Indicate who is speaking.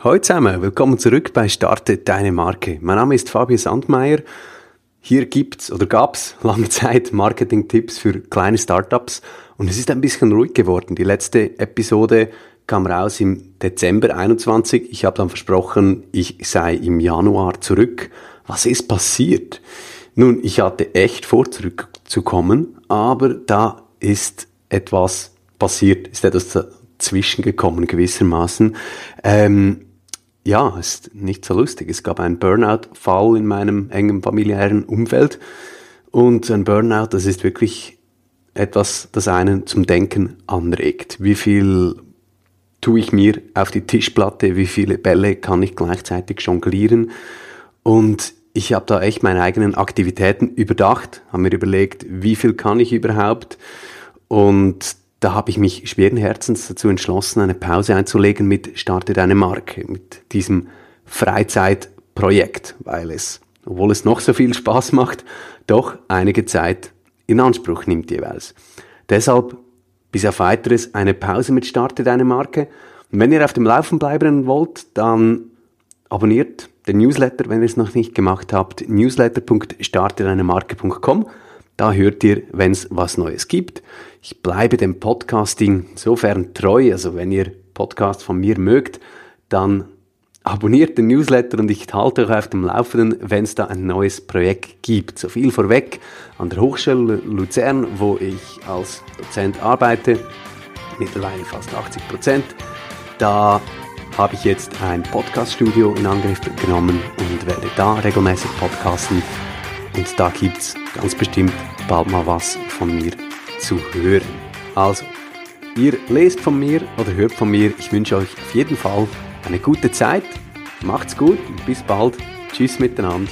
Speaker 1: Hallo zusammen, willkommen zurück bei Starte deine Marke. Mein Name ist Fabio Sandmeier. Hier gibt's oder gab's lange Zeit Marketing-Tipps für kleine Startups und es ist ein bisschen ruhig geworden. Die letzte Episode kam raus im Dezember 21. Ich habe dann versprochen, ich sei im Januar zurück. Was ist passiert? Nun, ich hatte echt vor, zurückzukommen, aber da ist etwas passiert, ist etwas dazwischen gekommen gewissermaßen. Ähm, ja, ist nicht so lustig. Es gab einen Burnout-Fall in meinem engen familiären Umfeld. Und ein Burnout, das ist wirklich etwas, das einen zum Denken anregt. Wie viel tue ich mir auf die Tischplatte? Wie viele Bälle kann ich gleichzeitig jonglieren? Und ich habe da echt meine eigenen Aktivitäten überdacht, habe mir überlegt, wie viel kann ich überhaupt? Und da habe ich mich schweren Herzens dazu entschlossen, eine Pause einzulegen mit Starte deine Marke, mit diesem Freizeitprojekt, weil es, obwohl es noch so viel Spaß macht, doch einige Zeit in Anspruch nimmt jeweils. Deshalb bis auf weiteres eine Pause mit Starte deine Marke. Und wenn ihr auf dem Laufen bleiben wollt, dann abonniert den Newsletter, wenn ihr es noch nicht gemacht habt, newsletter.startedeinemarke.com. Da hört ihr, wenn es was Neues gibt. Ich bleibe dem Podcasting insofern treu. Also wenn ihr Podcast von mir mögt, dann abonniert den Newsletter und ich halte euch auf dem Laufenden, wenn es da ein neues Projekt gibt. So viel vorweg an der Hochschule Luzern, wo ich als Dozent arbeite, mittlerweile fast 80 Prozent. Da habe ich jetzt ein Podcaststudio in Angriff genommen und werde da regelmäßig podcasten. Und da gibt es ganz bestimmt bald mal was von mir zu hören. Also, ihr lest von mir oder hört von mir. Ich wünsche euch auf jeden Fall eine gute Zeit. Macht's gut und bis bald. Tschüss miteinander.